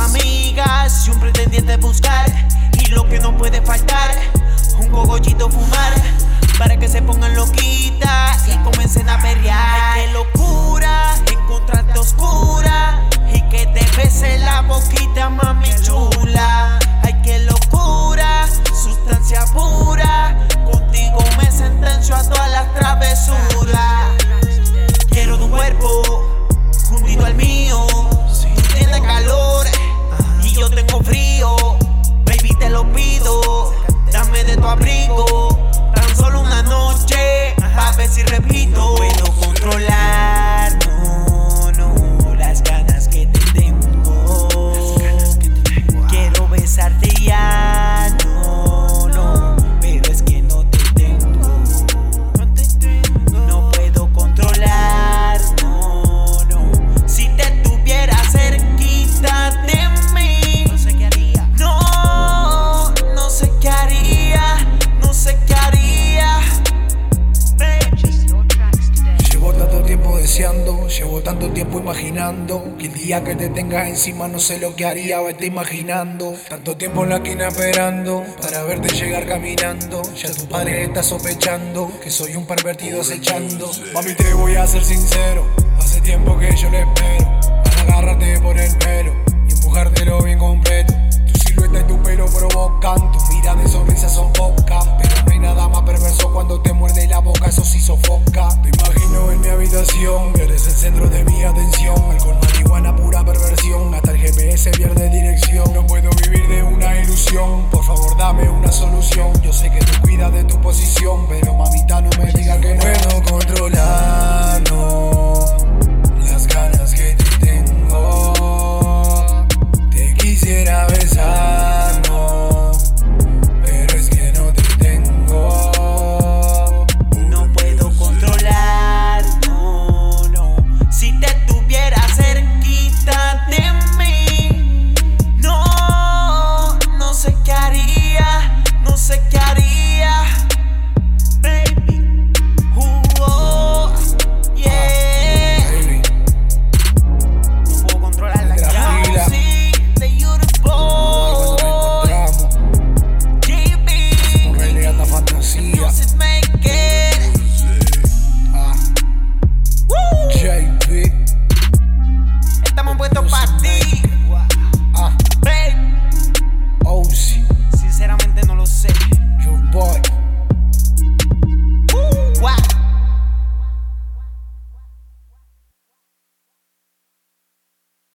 amigas. Y un pretendiente buscar. Y lo que no puede faltar, un cogollito fumar. Para que se pongan loquitas y comiencen a perrear. Ay, qué locura, encontrarte oscura. Y que te bese la boquita, mami chula. Ay, qué locura, sustancia pura. Contigo me sentencio a todas las travesuras. El día que te tengas encima no sé lo que haría, vete imaginando. Tanto tiempo en la esquina esperando para verte llegar caminando. Ya tu padre está sospechando que soy un pervertido acechando. Mami, te voy a ser sincero, hace tiempo que yo le espero. Agarra se pierde dirección. No puedo vivir de una ilusión, por favor